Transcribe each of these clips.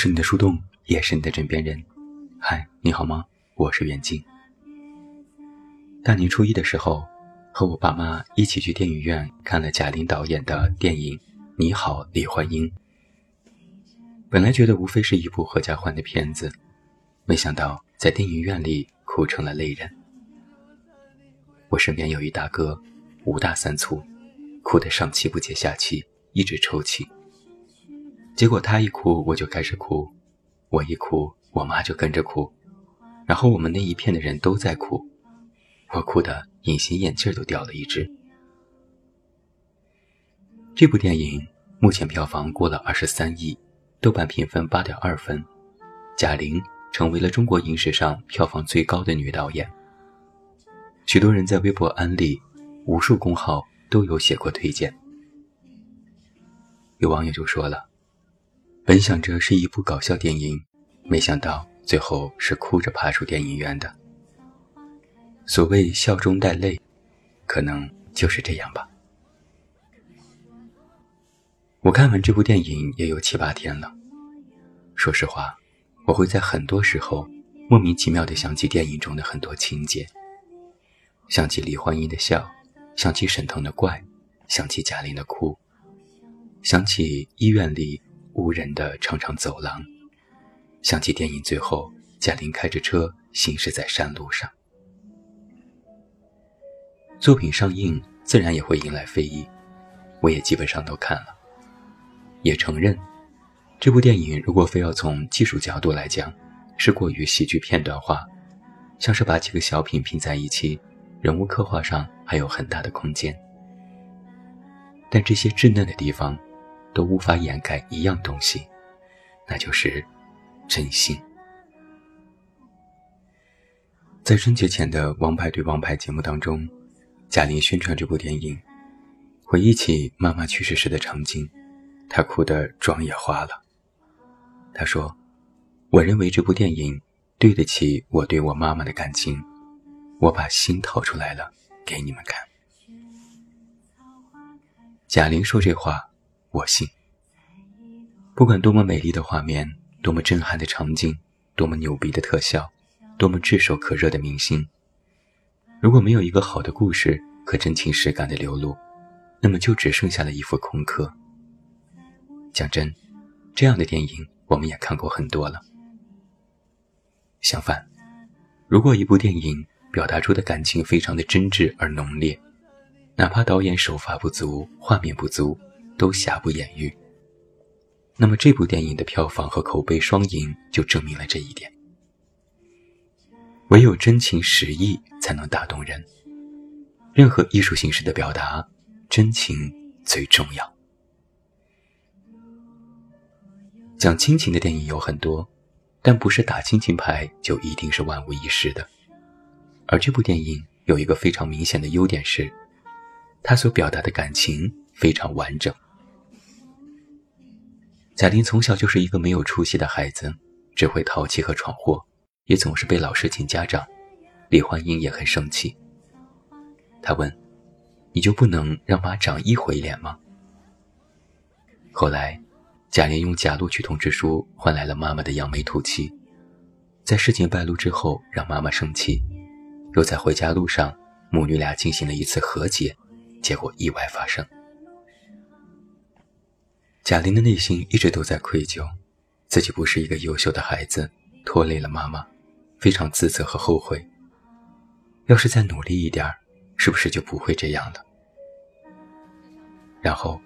是你的树洞，也是你的枕边人。嗨，你好吗？我是袁静。大年初一的时候，和我爸妈一起去电影院看了贾玲导演的电影《你好，李焕英》。本来觉得无非是一部合家欢的片子，没想到在电影院里哭成了泪人。我身边有一大哥，五大三粗，哭得上气不接下气，一直抽泣。结果他一哭，我就开始哭；我一哭，我妈就跟着哭。然后我们那一片的人都在哭，我哭的隐形眼镜都掉了一只。这部电影目前票房过了二十三亿，豆瓣评分八点二分，贾玲成为了中国影史上票房最高的女导演。许多人在微博安利，无数公号都有写过推荐。有网友就说了。本想着是一部搞笑电影，没想到最后是哭着爬出电影院的。所谓笑中带泪，可能就是这样吧。我看完这部电影也有七八天了。说实话，我会在很多时候莫名其妙地想起电影中的很多情节，想起李焕英的笑，想起沈腾的怪，想起贾玲的哭，想起医院里。无人的长长走廊，想起电影最后，贾玲开着车行驶在山路上。作品上映，自然也会引来非议，我也基本上都看了，也承认，这部电影如果非要从技术角度来讲，是过于戏剧片段化，像是把几个小品拼在一起，人物刻画上还有很大的空间。但这些稚嫩的地方。都无法掩盖一样东西，那就是真心。在春节前的《王牌对王牌》节目当中，贾玲宣传这部电影，回忆起妈妈去世时的场景，她哭得妆也花了。她说：“我认为这部电影对得起我对我妈妈的感情，我把心掏出来了给你们看。”贾玲说这话。我信。不管多么美丽的画面，多么震撼的场景，多么牛逼的特效，多么炙手可热的明星，如果没有一个好的故事和真情实感的流露，那么就只剩下了一副空壳。讲真，这样的电影我们也看过很多了。相反，如果一部电影表达出的感情非常的真挚而浓烈，哪怕导演手法不足，画面不足。都瑕不掩瑜。那么这部电影的票房和口碑双赢，就证明了这一点。唯有真情实意才能打动人。任何艺术形式的表达，真情最重要。讲亲情的电影有很多，但不是打亲情牌就一定是万无一失的。而这部电影有一个非常明显的优点是，它所表达的感情非常完整。贾玲从小就是一个没有出息的孩子，只会淘气和闯祸，也总是被老师请家长。李焕英也很生气。他问：“你就不能让妈长一回脸吗？”后来，贾玲用假录取通知书换来了妈妈的扬眉吐气，在事情败露之后让妈妈生气，又在回家路上母女俩进行了一次和解，结果意外发生。贾玲的内心一直都在愧疚，自己不是一个优秀的孩子，拖累了妈妈，非常自责和后悔。要是再努力一点是不是就不会这样了？然后，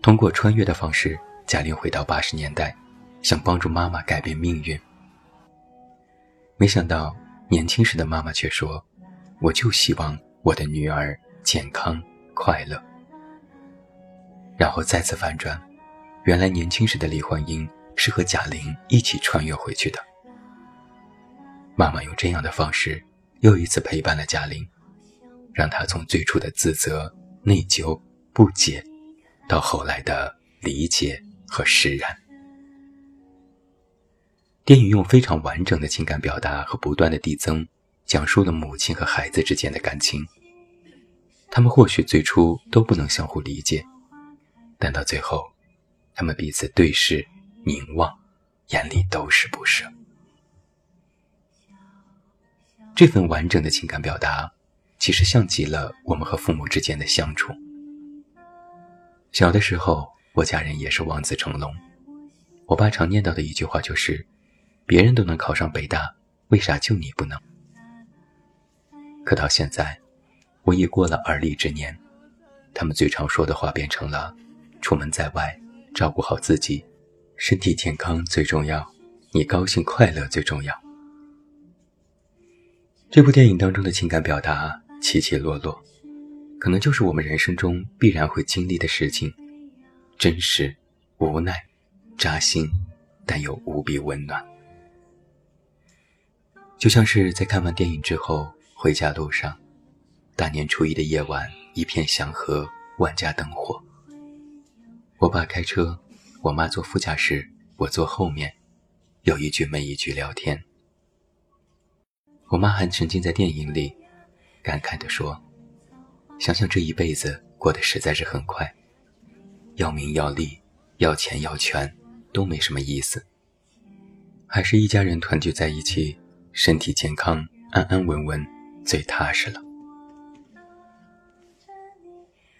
通过穿越的方式，贾玲回到八十年代，想帮助妈妈改变命运。没想到年轻时的妈妈却说：“我就希望我的女儿健康快乐。”然后再次反转。原来年轻时的李焕英是和贾玲一起穿越回去的。妈妈用这样的方式又一次陪伴了贾玲，让她从最初的自责、内疚、不解，到后来的理解和释然。电影用非常完整的情感表达和不断的递增，讲述了母亲和孩子之间的感情。他们或许最初都不能相互理解，但到最后。他们彼此对视、凝望，眼里都是不舍。这份完整的情感表达，其实像极了我们和父母之间的相处。小的时候，我家人也是望子成龙，我爸常念叨的一句话就是：“别人都能考上北大，为啥就你不能？”可到现在，我已过了而立之年，他们最常说的话变成了：“出门在外，照顾好自己，身体健康最重要，你高兴快乐最重要。”这部电影当中的情感表达起起落落，可能就是我们人生中必然会经历的事情，真实、无奈、扎心，但又无比温暖。就像是在看完电影之后回家路上，大年初一的夜晚，一片祥和，万家灯火。我爸开车，我妈坐副驾驶，我坐后面，有一句没一句聊天。我妈还沉浸在电影里，感慨地说：“想想这一辈子过得实在是很快，要名要利，要钱要权，都没什么意思。还是一家人团聚在一起，身体健康，安安稳稳，最踏实了。”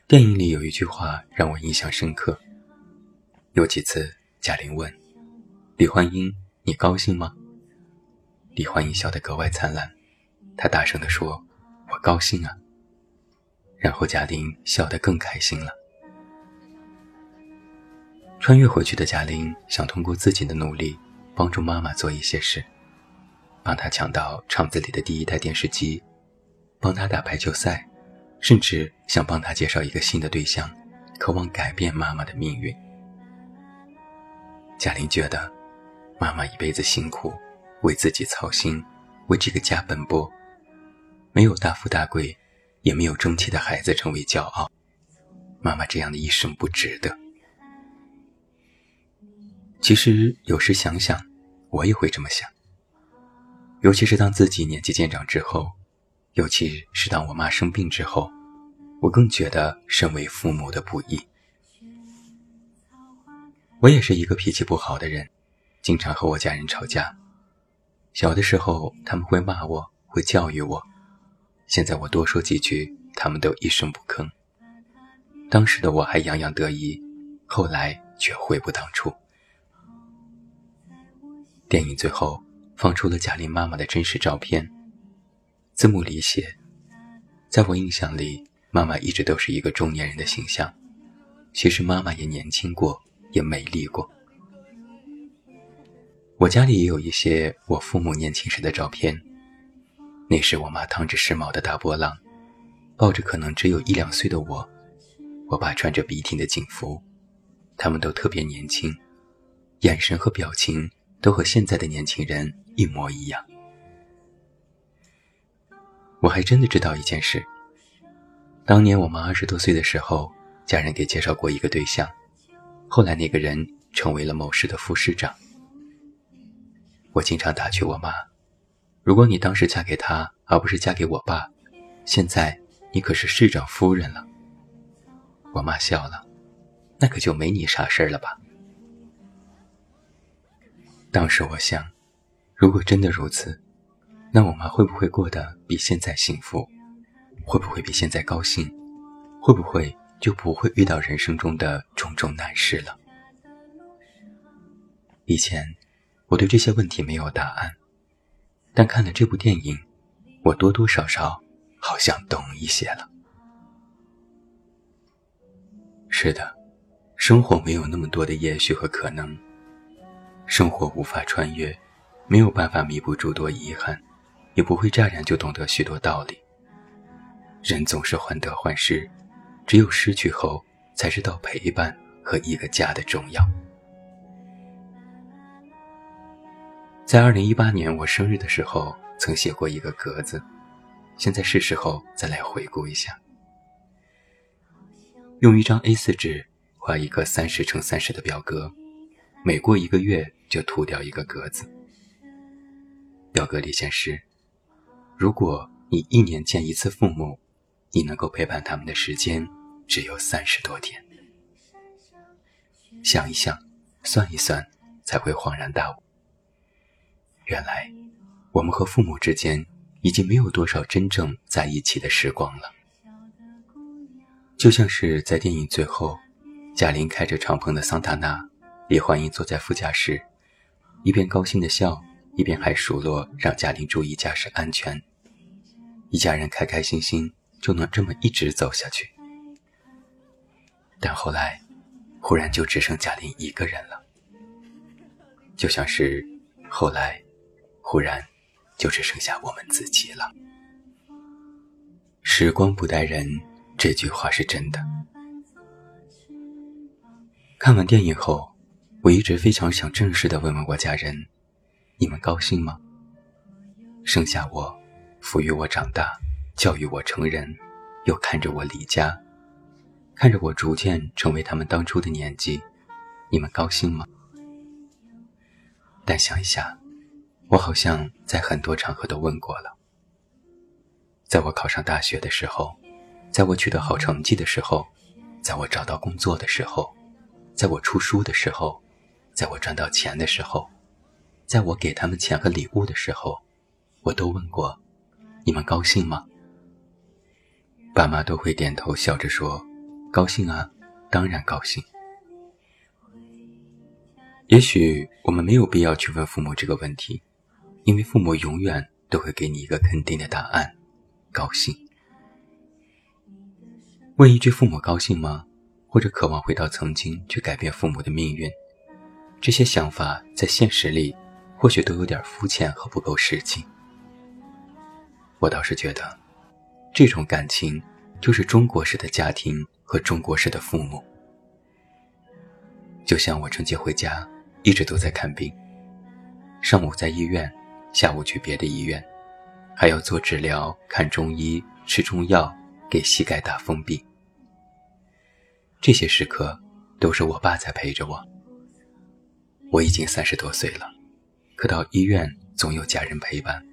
电影里有一句话让我印象深刻。有几次，贾玲问李焕英：“你高兴吗？”李焕英笑得格外灿烂，她大声地说：“我高兴啊。”然后贾玲笑得更开心了。穿越回去的贾玲想通过自己的努力帮助妈妈做一些事，帮她抢到厂子里的第一台电视机，帮她打排球赛，甚至想帮她介绍一个新的对象，渴望改变妈妈的命运。贾玲觉得，妈妈一辈子辛苦。为自己操心，为这个家奔波，没有大富大贵，也没有争气的孩子成为骄傲。妈妈这样的一生不值得。其实有时想想，我也会这么想。尤其是当自己年纪渐长之后，尤其是当我妈生病之后，我更觉得身为父母的不易。我也是一个脾气不好的人，经常和我家人吵架。小的时候，他们会骂我，会教育我。现在我多说几句，他们都一声不吭。当时的我还洋洋得意，后来却悔不当初。电影最后放出了贾玲妈妈的真实照片，字幕里写：“在我印象里，妈妈一直都是一个中年人的形象。其实妈妈也年轻过，也美丽过。”我家里也有一些我父母年轻时的照片。那时我妈烫着时髦的大波浪，抱着可能只有一两岁的我，我爸穿着笔挺的警服，他们都特别年轻，眼神和表情都和现在的年轻人一模一样。我还真的知道一件事，当年我妈二十多岁的时候，家人给介绍过一个对象，后来那个人成为了某市的副市长。我经常打趣我妈：“如果你当时嫁给他，而不是嫁给我爸，现在你可是市长夫人了。”我妈笑了：“那可就没你啥事儿了吧？”当时我想，如果真的如此，那我妈会不会过得比现在幸福？会不会比现在高兴？会不会就不会遇到人生中的种种难事了？以前。我对这些问题没有答案，但看了这部电影，我多多少少好像懂一些了。是的，生活没有那么多的也许和可能，生活无法穿越，没有办法弥补诸多遗憾，也不会乍然就懂得许多道理。人总是患得患失，只有失去后，才知道陪伴和一个家的重要。在二零一八年我生日的时候，曾写过一个格子，现在是时候再来回顾一下。用一张 A4 纸画一个三十乘三十的表格，每过一个月就涂掉一个格子。表格里显示，如果你一年见一次父母，你能够陪伴他们的时间只有三十多天。想一想，算一算。才会恍然大悟，原来我们和父母之间已经没有多少真正在一起的时光了。就像是在电影最后，贾玲开着敞篷的桑塔纳，李焕英坐在副驾驶，一边高兴的笑，一边还数落让贾玲注意驾驶安全。一家人开开心心就能这么一直走下去。但后来，忽然就只剩贾玲一个人了，就像是后来，忽然就只剩下我们自己了。时光不待人，这句话是真的。看完电影后，我一直非常想正式的问问我家人：你们高兴吗？生下我。抚育我长大，教育我成人，又看着我离家，看着我逐渐成为他们当初的年纪，你们高兴吗？但想一下，我好像在很多场合都问过了。在我考上大学的时候，在我取得好成绩的时候，在我找到工作的时候，在我出书的时候，在我赚到钱的时候，在我给他们钱和礼物的时候，我都问过。你们高兴吗？爸妈都会点头，笑着说：“高兴啊，当然高兴。”也许我们没有必要去问父母这个问题，因为父母永远都会给你一个肯定的答案：高兴。问一句“父母高兴吗？”或者渴望回到曾经去改变父母的命运，这些想法在现实里或许都有点肤浅和不够实际。我倒是觉得，这种感情就是中国式的家庭和中国式的父母。就像我春节回家，一直都在看病，上午在医院，下午去别的医院，还要做治疗、看中医、吃中药、给膝盖打封闭。这些时刻都是我爸在陪着我。我已经三十多岁了，可到医院总有家人陪伴。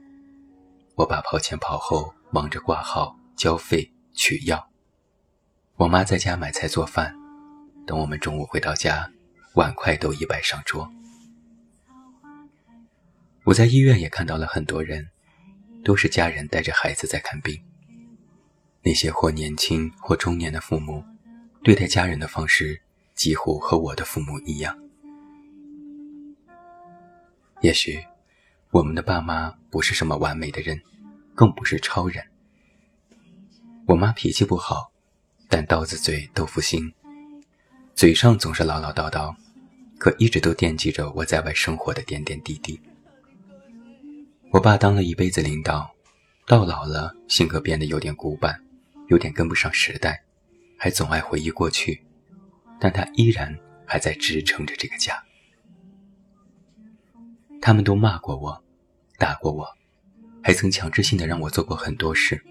我爸跑前跑后，忙着挂号、交费、取药。我妈在家买菜做饭，等我们中午回到家，碗筷都已摆上桌。我在医院也看到了很多人，都是家人带着孩子在看病。那些或年轻或中年的父母，对待家人的方式几乎和我的父母一样。也许。我们的爸妈不是什么完美的人，更不是超人。我妈脾气不好，但刀子嘴豆腐心，嘴上总是唠唠叨叨，可一直都惦记着我在外生活的点点滴滴。我爸当了一辈子领导，到老了性格变得有点古板，有点跟不上时代，还总爱回忆过去，但他依然还在支撑着这个家。他们都骂过我。打过我，还曾强制性的让我做过很多事。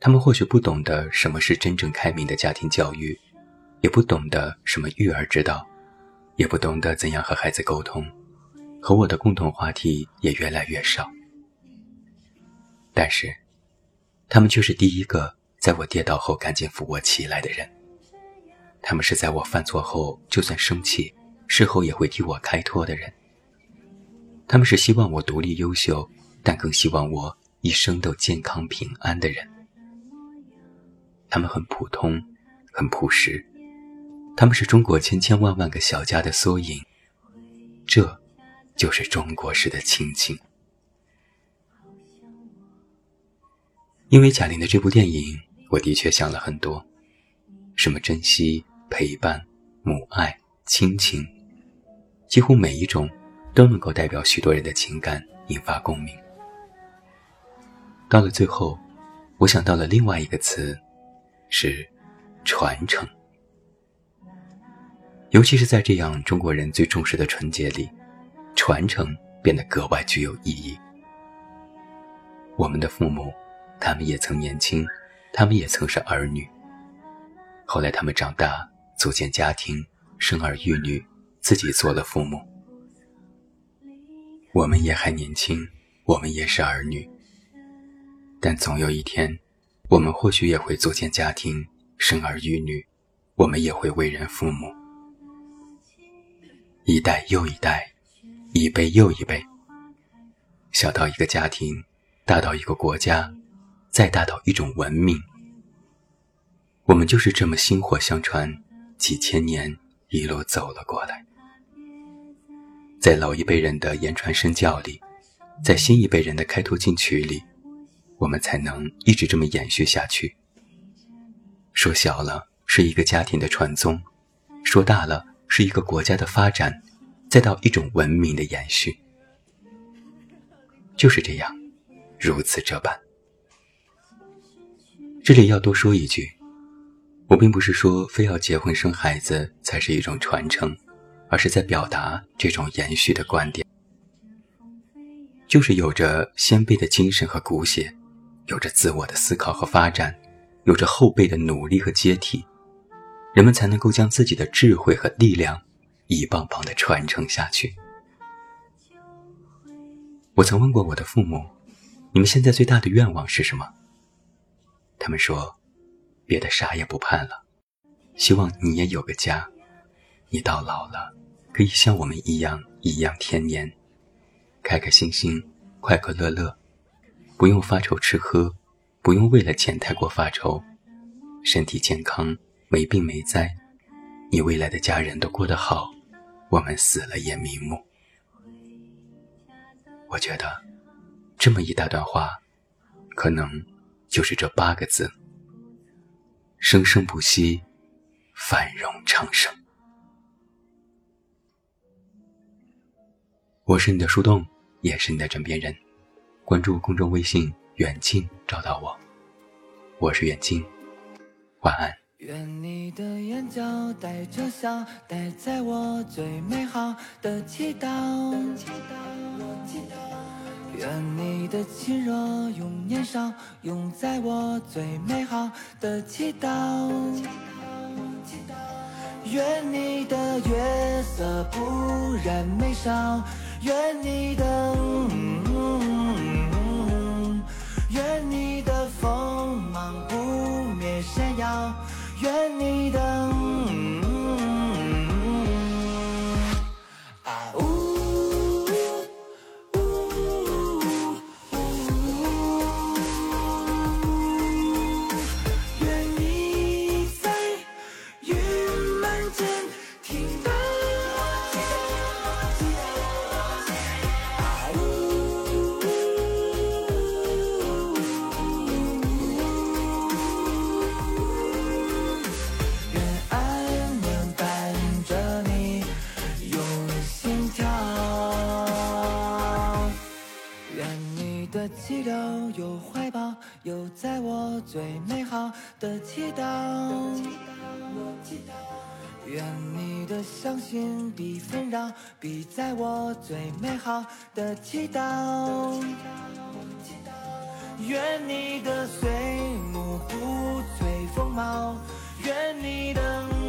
他们或许不懂得什么是真正开明的家庭教育，也不懂得什么育儿之道，也不懂得怎样和孩子沟通，和我的共同话题也越来越少。但是，他们却是第一个在我跌倒后赶紧扶我起来的人。他们是在我犯错后，就算生气，事后也会替我开脱的人。他们是希望我独立优秀，但更希望我一生都健康平安的人。他们很普通，很朴实，他们是中国千千万万个小家的缩影。这，就是中国式的亲情。因为贾玲的这部电影，我的确想了很多，什么珍惜、陪伴、母爱、亲情，几乎每一种。都能够代表许多人的情感，引发共鸣。到了最后，我想到了另外一个词，是传承。尤其是在这样中国人最重视的春节里，传承变得格外具有意义。我们的父母，他们也曾年轻，他们也曾是儿女。后来他们长大，组建家庭，生儿育女，自己做了父母。我们也还年轻，我们也是儿女，但总有一天，我们或许也会组建家庭，生儿育女，我们也会为人父母。一代又一代，一辈又一辈，小到一个家庭，大到一个国家，再大到一种文明，我们就是这么薪火相传，几千年一路走了过来。在老一辈人的言传身教里，在新一辈人的开拓进取里，我们才能一直这么延续下去。说小了是一个家庭的传宗，说大了是一个国家的发展，再到一种文明的延续，就是这样，如此这般。这里要多说一句，我并不是说非要结婚生孩子才是一种传承。而是在表达这种延续的观点，就是有着先辈的精神和骨血，有着自我的思考和发展，有着后辈的努力和接替，人们才能够将自己的智慧和力量一棒棒的传承下去。我曾问过我的父母：“你们现在最大的愿望是什么？”他们说：“别的啥也不盼了，希望你也有个家，你到老了。”可以像我们一样颐养天年，开开心心，快快乐乐，不用发愁吃喝，不用为了钱太过发愁，身体健康，没病没灾，你未来的家人都过得好，我们死了也瞑目。我觉得，这么一大段话，可能就是这八个字：生生不息，繁荣昌盛。我是你的树洞，也是你的枕边人。关注公众微信“远近”，找到我。我是远近，晚安。愿你的眼角带着笑，带在我最美好的祈祷。愿你的亲热永年少，永在我最美好的祈祷。愿你的月色不染眉梢。愿你的，愿你的锋芒不灭闪耀，愿你的。的祈祷。愿你的相信比纷扰，比在我最美好的祈祷。愿你的岁暮不摧风貌，愿你的，愿你的盛开不为双雕，愿你的。